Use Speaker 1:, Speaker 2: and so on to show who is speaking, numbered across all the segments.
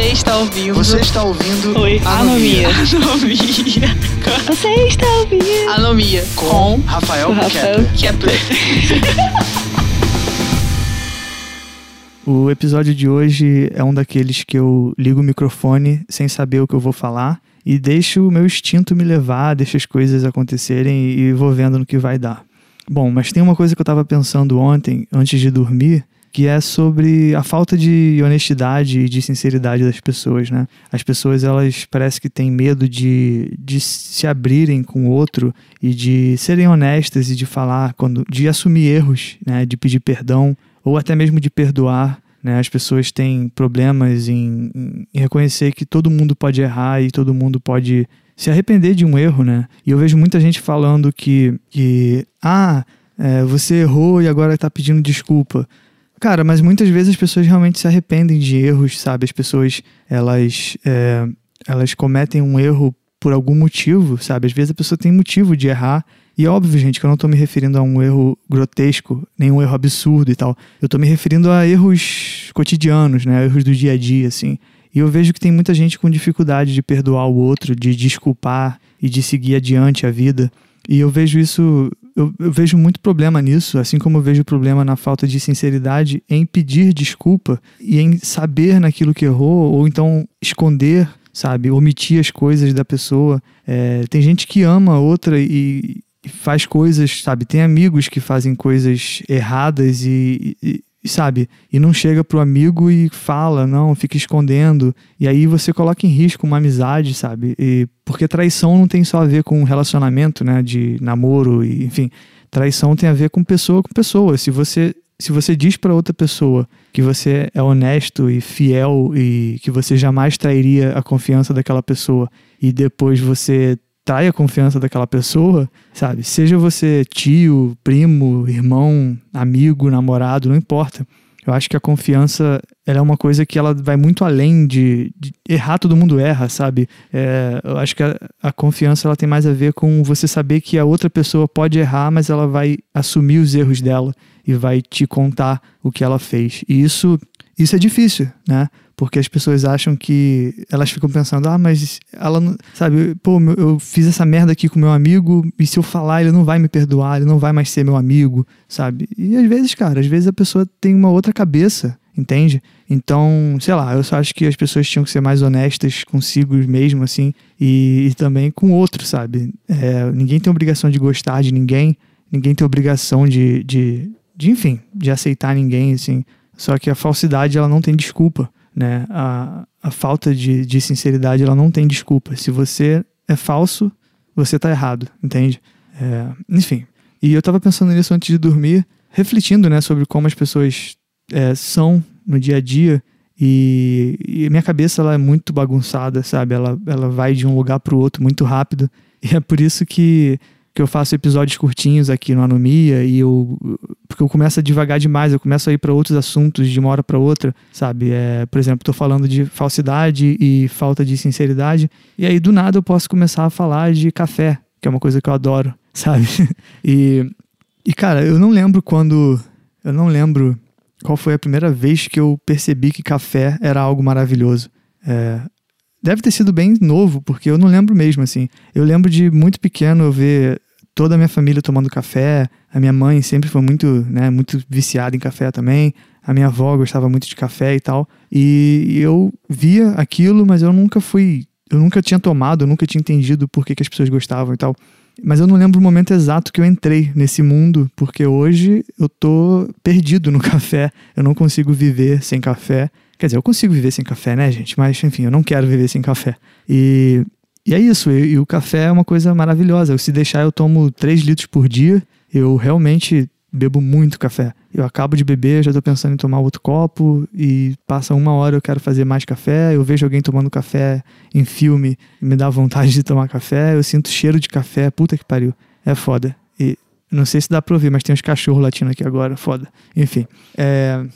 Speaker 1: Você está ouvindo.
Speaker 2: Você está ouvindo
Speaker 1: Oi,
Speaker 2: Anomia.
Speaker 1: Anomia.
Speaker 3: Você está ouvindo?
Speaker 1: Anomia.
Speaker 2: com Rafael
Speaker 3: Rafael
Speaker 2: Kepler.
Speaker 1: Kepler.
Speaker 4: O episódio de hoje é um daqueles que eu ligo o microfone sem saber o que eu vou falar e deixo o meu instinto me levar, deixo as coisas acontecerem e vou vendo no que vai dar. Bom, mas tem uma coisa que eu estava pensando ontem, antes de dormir, que é sobre a falta de honestidade e de sinceridade das pessoas, né? As pessoas, elas parece que têm medo de, de se abrirem com o outro e de serem honestas e de falar, quando, de assumir erros, né? De pedir perdão ou até mesmo de perdoar. Né? As pessoas têm problemas em, em reconhecer que todo mundo pode errar e todo mundo pode se arrepender de um erro, né? E eu vejo muita gente falando que, que ah, é, você errou e agora está pedindo desculpa. Cara, mas muitas vezes as pessoas realmente se arrependem de erros, sabe? As pessoas, elas, é, elas cometem um erro por algum motivo, sabe? Às vezes a pessoa tem motivo de errar. E é óbvio, gente, que eu não tô me referindo a um erro grotesco, nem um erro absurdo e tal. Eu tô me referindo a erros cotidianos, né? Erros do dia a dia, assim. E eu vejo que tem muita gente com dificuldade de perdoar o outro, de desculpar e de seguir adiante a vida. E eu vejo isso, eu, eu vejo muito problema nisso, assim como eu vejo problema na falta de sinceridade em pedir desculpa e em saber naquilo que errou, ou então esconder, sabe, omitir as coisas da pessoa. É, tem gente que ama outra e, e faz coisas, sabe, tem amigos que fazem coisas erradas e, e e, sabe? E não chega pro amigo e fala, não, fica escondendo. E aí você coloca em risco uma amizade, sabe? E, porque traição não tem só a ver com relacionamento, né? De namoro e, enfim. Traição tem a ver com pessoa com pessoa. Se você, se você diz para outra pessoa que você é honesto e fiel e que você jamais trairia a confiança daquela pessoa e depois você trai a confiança daquela pessoa, sabe? Seja você tio, primo, irmão, amigo, namorado, não importa. Eu acho que a confiança ela é uma coisa que ela vai muito além de, de errar, todo mundo erra, sabe? É, eu acho que a, a, confiança ela tem mais a ver com você saber que a outra pessoa pode errar, mas ela vai assumir os erros dela e vai te contar o que ela fez. E isso, isso é difícil, né? porque as pessoas acham que elas ficam pensando, ah, mas ela não, sabe, pô, eu fiz essa merda aqui com meu amigo e se eu falar ele não vai me perdoar, ele não vai mais ser meu amigo, sabe? E às vezes, cara, às vezes a pessoa tem uma outra cabeça, entende? Então, sei lá, eu só acho que as pessoas tinham que ser mais honestas consigo mesmo, assim, e, e também com o outro, sabe? É, ninguém tem obrigação de gostar de ninguém, ninguém tem obrigação de, de, de, enfim, de aceitar ninguém, assim. Só que a falsidade, ela não tem desculpa né? A, a falta de, de sinceridade ela não tem desculpa. Se você é falso, você está errado, entende? É, enfim. E eu estava pensando nisso antes de dormir, refletindo né, sobre como as pessoas é, são no dia a dia. E, e minha cabeça ela é muito bagunçada, sabe? Ela, ela vai de um lugar para o outro muito rápido. E é por isso que eu faço episódios curtinhos aqui no Anomia e eu porque eu começo a devagar demais, eu começo a ir para outros assuntos de uma hora para outra, sabe? É, por exemplo, estou falando de falsidade e falta de sinceridade e aí do nada eu posso começar a falar de café, que é uma coisa que eu adoro, sabe? e e cara, eu não lembro quando eu não lembro qual foi a primeira vez que eu percebi que café era algo maravilhoso. É, deve ter sido bem novo, porque eu não lembro mesmo, assim. Eu lembro de muito pequeno eu ver toda a minha família tomando café. A minha mãe sempre foi muito, né, muito viciada em café também. A minha avó gostava muito de café e tal. E eu via aquilo, mas eu nunca fui. Eu nunca tinha tomado, eu nunca tinha entendido por que, que as pessoas gostavam e tal. Mas eu não lembro o momento exato que eu entrei nesse mundo, porque hoje eu tô perdido no café. Eu não consigo viver sem café. Quer dizer, eu consigo viver sem café, né, gente? Mas, enfim, eu não quero viver sem café. E, e é isso. E, e o café é uma coisa maravilhosa. Se deixar, eu tomo 3 litros por dia. Eu realmente bebo muito café. Eu acabo de beber, já tô pensando em tomar outro copo e passa uma hora eu quero fazer mais café. Eu vejo alguém tomando café em filme me dá vontade de tomar café. Eu sinto cheiro de café, puta que pariu. É foda. E não sei se dá pra ouvir, mas tem uns cachorros latindo aqui agora, foda. Enfim. É...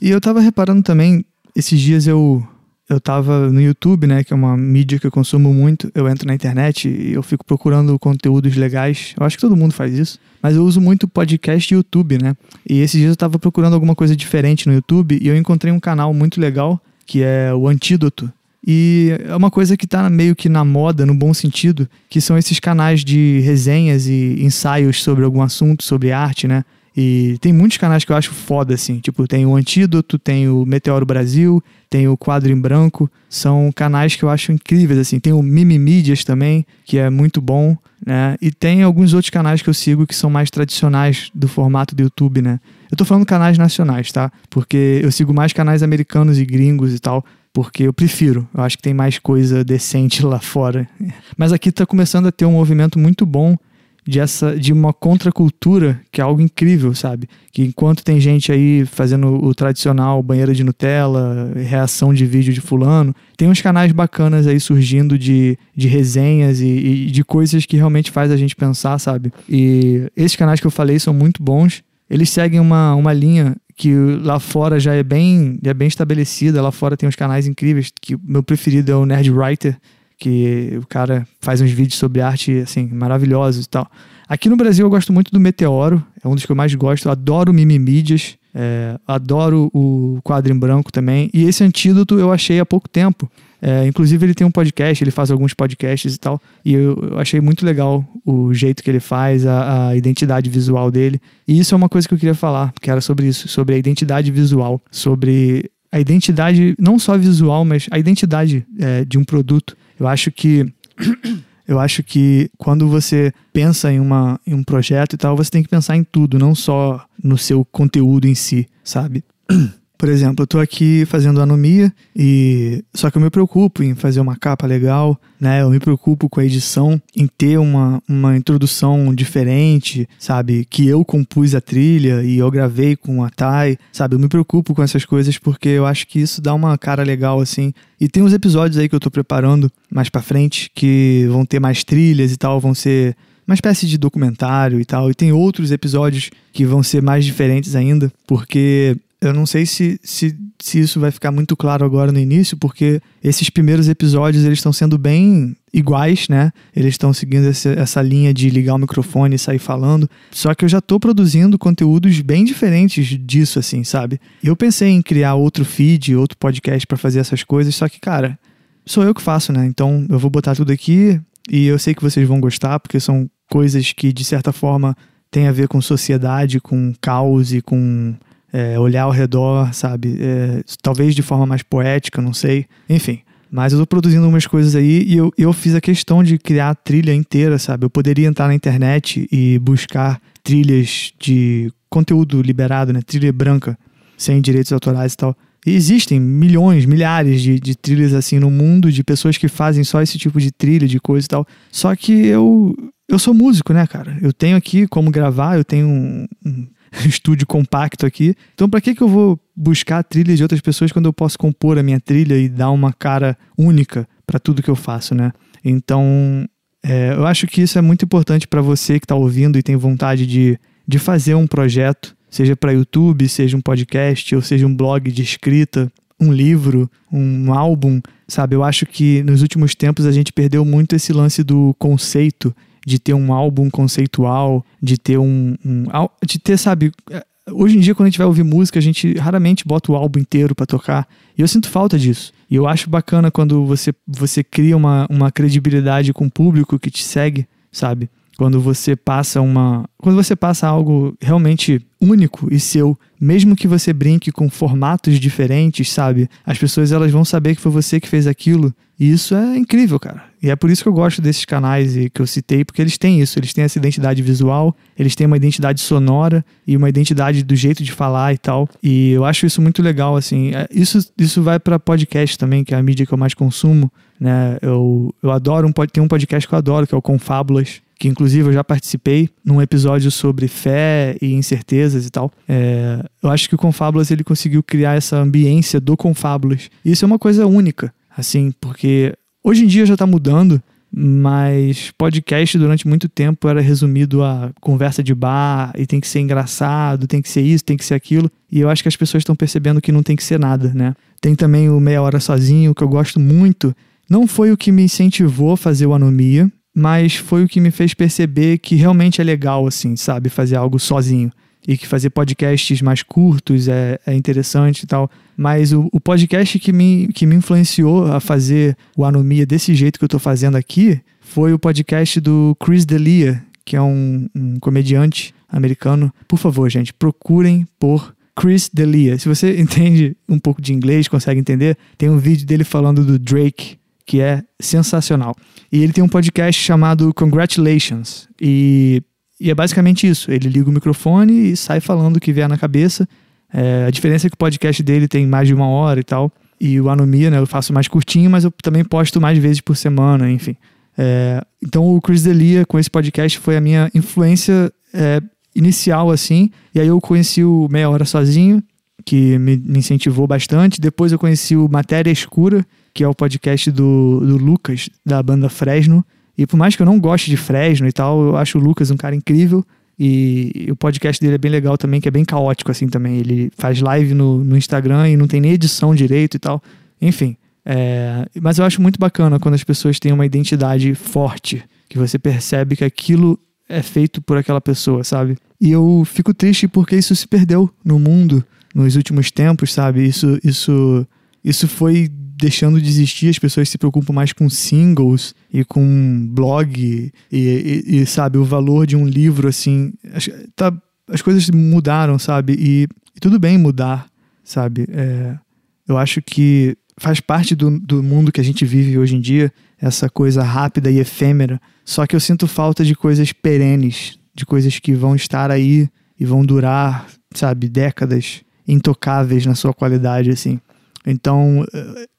Speaker 4: E eu tava reparando também esses dias eu eu tava no YouTube, né, que é uma mídia que eu consumo muito. Eu entro na internet e eu fico procurando conteúdos legais. Eu acho que todo mundo faz isso, mas eu uso muito podcast e YouTube, né? E esses dias eu tava procurando alguma coisa diferente no YouTube e eu encontrei um canal muito legal que é o Antídoto. E é uma coisa que tá meio que na moda, no bom sentido, que são esses canais de resenhas e ensaios sobre algum assunto, sobre arte, né? E tem muitos canais que eu acho foda, assim. Tipo, tem o Antídoto, tem o Meteoro Brasil, tem o Quadro em Branco. São canais que eu acho incríveis, assim. Tem o Mimimídias também, que é muito bom, né? E tem alguns outros canais que eu sigo que são mais tradicionais do formato do YouTube, né? Eu tô falando canais nacionais, tá? Porque eu sigo mais canais americanos e gringos e tal porque eu prefiro. Eu acho que tem mais coisa decente lá fora. Mas aqui está começando a ter um movimento muito bom de, essa, de uma contracultura que é algo incrível, sabe? Que enquanto tem gente aí fazendo o tradicional banheira de Nutella, reação de vídeo de fulano, tem uns canais bacanas aí surgindo de, de resenhas e, e de coisas que realmente faz a gente pensar, sabe? E esses canais que eu falei são muito bons. Eles seguem uma, uma linha que lá fora já é bem, já é bem estabelecida. Lá fora tem uns canais incríveis, que meu preferido é o Nerd Writer, que o cara faz uns vídeos sobre arte assim maravilhosos e tal. Aqui no Brasil eu gosto muito do Meteoro, é um dos que eu mais gosto. Eu adoro Mimimídias, é, adoro o quadro em branco também. E esse antídoto eu achei há pouco tempo. É, inclusive, ele tem um podcast, ele faz alguns podcasts e tal. E eu, eu achei muito legal o jeito que ele faz, a, a, identidade visual dele. E isso é uma coisa que eu queria falar, que era sobre isso, sobre a identidade visual, sobre a identidade, não só visual, mas a identidade é, de um produto. Eu acho que. Eu acho que quando você pensa em, uma, em um projeto e tal, você tem que pensar em tudo, não só no seu conteúdo em si, sabe? Por exemplo, eu tô aqui fazendo anomia e só que eu me preocupo em fazer uma capa legal, né? Eu me preocupo com a edição, em ter uma, uma introdução diferente, sabe? Que eu compus a trilha e eu gravei com a Thay, sabe? Eu me preocupo com essas coisas porque eu acho que isso dá uma cara legal assim. E tem uns episódios aí que eu tô preparando mais para frente que vão ter mais trilhas e tal, vão ser uma espécie de documentário e tal. E tem outros episódios que vão ser mais diferentes ainda, porque eu não sei se, se, se isso vai ficar muito claro agora no início, porque esses primeiros episódios eles estão sendo bem iguais, né? Eles estão seguindo essa, essa linha de ligar o microfone e sair falando. Só que eu já estou produzindo conteúdos bem diferentes disso, assim, sabe? Eu pensei em criar outro feed, outro podcast para fazer essas coisas, só que, cara, sou eu que faço, né? Então eu vou botar tudo aqui e eu sei que vocês vão gostar, porque são coisas que, de certa forma, têm a ver com sociedade, com caos e com é, olhar ao redor, sabe? É, talvez de forma mais poética, não sei. Enfim. Mas eu tô produzindo umas coisas aí e eu, eu fiz a questão de criar a trilha inteira, sabe? Eu poderia entrar na internet e buscar trilhas de conteúdo liberado, né? Trilha branca, sem direitos autorais e tal. E existem milhões, milhares de, de trilhas assim no mundo, de pessoas que fazem só esse tipo de trilha, de coisa e tal. Só que eu, eu sou músico, né, cara? Eu tenho aqui como gravar, eu tenho um, um estúdio compacto aqui. Então, para que, que eu vou buscar trilhas de outras pessoas quando eu posso compor a minha trilha e dar uma cara única para tudo que eu faço, né? Então, é, eu acho que isso é muito importante para você que está ouvindo e tem vontade de, de fazer um projeto, seja para YouTube, seja um podcast, ou seja um blog de escrita, um livro, um álbum, sabe? Eu acho que nos últimos tempos a gente perdeu muito esse lance do conceito de ter um álbum conceitual, de ter um, um de ter, sabe, é, hoje em dia quando a gente vai ouvir música, a gente raramente bota o álbum inteiro para tocar, e eu sinto falta disso. E eu acho bacana quando você você cria uma, uma credibilidade com o público que te segue, sabe? Quando você passa uma, quando você passa algo realmente único e seu, mesmo que você brinque com formatos diferentes, sabe? As pessoas elas vão saber que foi você que fez aquilo. E isso é incrível, cara. E é por isso que eu gosto desses canais que eu citei, porque eles têm isso, eles têm essa identidade visual, eles têm uma identidade sonora e uma identidade do jeito de falar e tal. E eu acho isso muito legal, assim. É, isso, isso vai para podcast também, que é a mídia que eu mais consumo, né? Eu, eu adoro um tem um podcast que eu adoro, que é o Confábulas, que inclusive eu já participei num episódio sobre fé e incertezas e tal. É, eu acho que o Confábulas ele conseguiu criar essa ambiência do Confábulas. Isso é uma coisa única, assim, porque hoje em dia já está mudando, mas podcast durante muito tempo era resumido a conversa de bar e tem que ser engraçado, tem que ser isso, tem que ser aquilo. E eu acho que as pessoas estão percebendo que não tem que ser nada, né? Tem também o Meia Hora Sozinho, que eu gosto muito. Não foi o que me incentivou a fazer o Anomia, mas foi o que me fez perceber que realmente é legal, assim, sabe, fazer algo sozinho. e que fazer podcasts mais curtos é, é interessante e tal. Mas o, o, podcast que me, que me influenciou a fazer o Anomia desse jeito que eu tô fazendo aqui foi o podcast do Chris D'Elia, que é um, um comediante americano. Por favor, gente, procurem por Chris D'Elia. Se você entende um pouco de inglês, consegue entender, tem um vídeo dele falando do Drake, que é sensacional. E ele tem um podcast chamado Congratulations. E, e é basicamente isso. Ele liga o microfone e sai falando o que vier na cabeça. É, a diferença é que o podcast dele tem mais de uma hora e tal. E o Anomia, né, eu faço mais curtinho, mas eu também posto mais vezes por semana, enfim. É, então o Chris Delia com esse podcast foi a minha influência é, inicial, assim. E aí eu conheci o Meia Hora Sozinho, que me, me, incentivou bastante. Depois eu conheci o Matéria Escura, que é o podcast do, do Lucas, da banda Fresno. E por mais que eu não goste de Fresno e tal, eu acho o Lucas um cara incrível. E, e o podcast dele é bem legal também, que é bem caótico assim também. Ele faz live no, no Instagram e não tem nem edição direito e tal. Enfim. É, mas eu acho muito bacana quando as pessoas têm uma identidade forte, que você percebe que aquilo é feito por aquela pessoa, sabe? E eu fico triste porque isso se perdeu no mundo nos últimos tempos, sabe? Isso, isso, isso foi deixando de existir, as pessoas se preocupam mais com singles e com blog e, e, e sabe, o valor de um livro, assim, as, tá, as coisas mudaram, sabe? E, e tudo bem mudar, sabe? É, eu acho que faz parte do, do mundo que a gente vive hoje em dia, essa coisa rápida e efêmera. Só que eu sinto falta de coisas perenes, de coisas que vão estar aí e vão durar, sabe, décadas intocáveis na sua qualidade, assim. Então,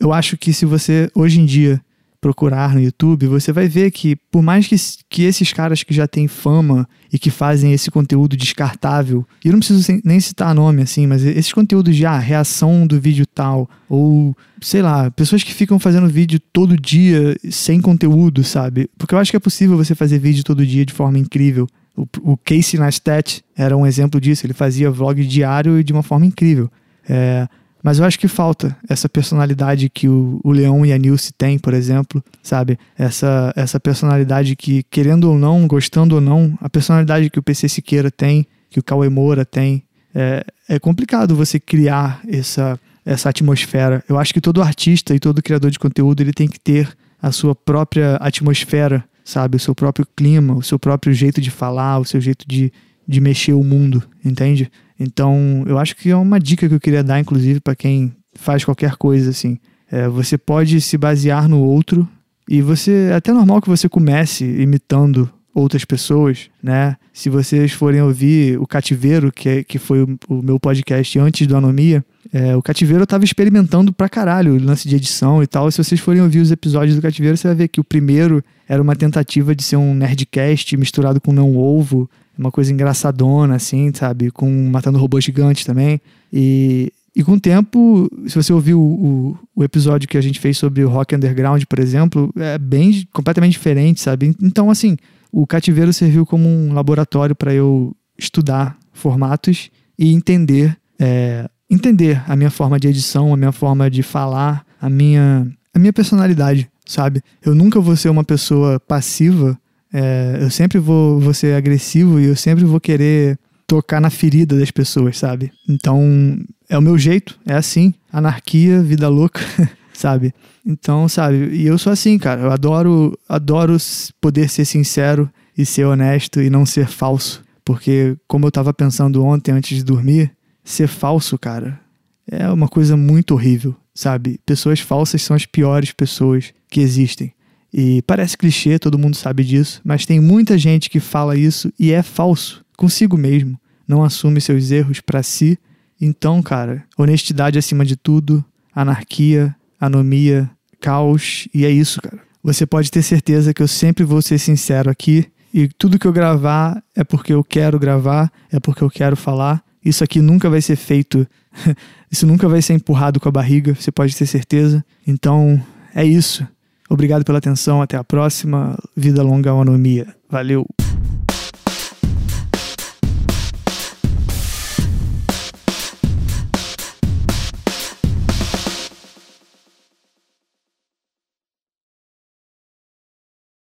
Speaker 4: eu acho que se você hoje em dia procurar no YouTube, você vai ver que, por mais que, que esses caras que já têm fama e que fazem esse conteúdo descartável, e eu não preciso nem citar nome assim, mas esses conteúdos de ah, reação do vídeo tal, ou sei lá, pessoas que ficam fazendo vídeo todo dia sem conteúdo, sabe? Porque eu acho que é possível você fazer vídeo todo dia de forma incrível. O, o Casey Neistat era um exemplo disso, ele fazia vlog diário de uma forma incrível. É, mas eu acho que falta essa personalidade que o, o Leão e a Nilce têm, por exemplo, sabe? Essa, essa personalidade que, querendo ou não, gostando ou não, a personalidade que o PC Siqueira tem, que o Cauê Moura tem. É, é complicado você criar essa, essa atmosfera. Eu acho que todo artista e todo criador de conteúdo ele tem que ter a sua própria atmosfera, sabe? O seu próprio clima, o seu próprio jeito de falar, o seu jeito de, de mexer o mundo, entende? Então, eu acho que é uma dica que eu queria dar, inclusive, para quem faz qualquer coisa assim. É, você pode se basear no outro e você é até normal que você comece imitando outras pessoas, né? Se vocês forem ouvir o Cativeiro, que, é, que foi o, o meu podcast antes do Anomia, é, o Cativeiro eu tava experimentando pra caralho o lance de edição e tal. Se vocês forem ouvir os episódios do Cativeiro, você vai ver que o primeiro era uma tentativa de ser um nerdcast misturado com não ovo uma coisa engraçadona, assim, sabe? Com Matando Robô Gigante também. E, e com o tempo, se você ouviu o, o, episódio que a gente fez sobre o rock underground, por exemplo, é bem completamente diferente, sabe? Então, assim, o cativeiro serviu como um laboratório para eu estudar formatos e entender, é, entender a minha forma de edição, a minha forma de falar, a minha, a minha personalidade, sabe? Eu nunca vou ser uma pessoa passiva é, eu sempre vou, vou ser agressivo e eu sempre vou querer tocar na ferida das pessoas, sabe? Então, é o meu jeito, é assim. Anarquia, vida louca, sabe? Então, sabe? E eu sou assim, cara. Eu adoro, adoro poder ser sincero e ser honesto e não ser falso. Porque, como eu tava pensando ontem antes de dormir, ser falso, cara, é uma coisa muito horrível, sabe? Pessoas falsas são as piores pessoas que existem. E parece clichê, todo mundo sabe disso, mas tem muita gente que fala isso e é falso, consigo mesmo, não assume seus erros para si. Então, cara, honestidade acima de tudo, anarquia, anomia, caos, e é isso, cara. Você pode ter certeza que eu sempre vou ser sincero aqui e tudo que eu gravar é porque eu quero gravar, é porque eu quero falar. Isso aqui nunca vai ser feito, isso nunca vai ser empurrado com a barriga, você pode ter certeza. Então, é isso. Obrigado pela atenção, até a próxima. Vida longa, anomia. Valeu!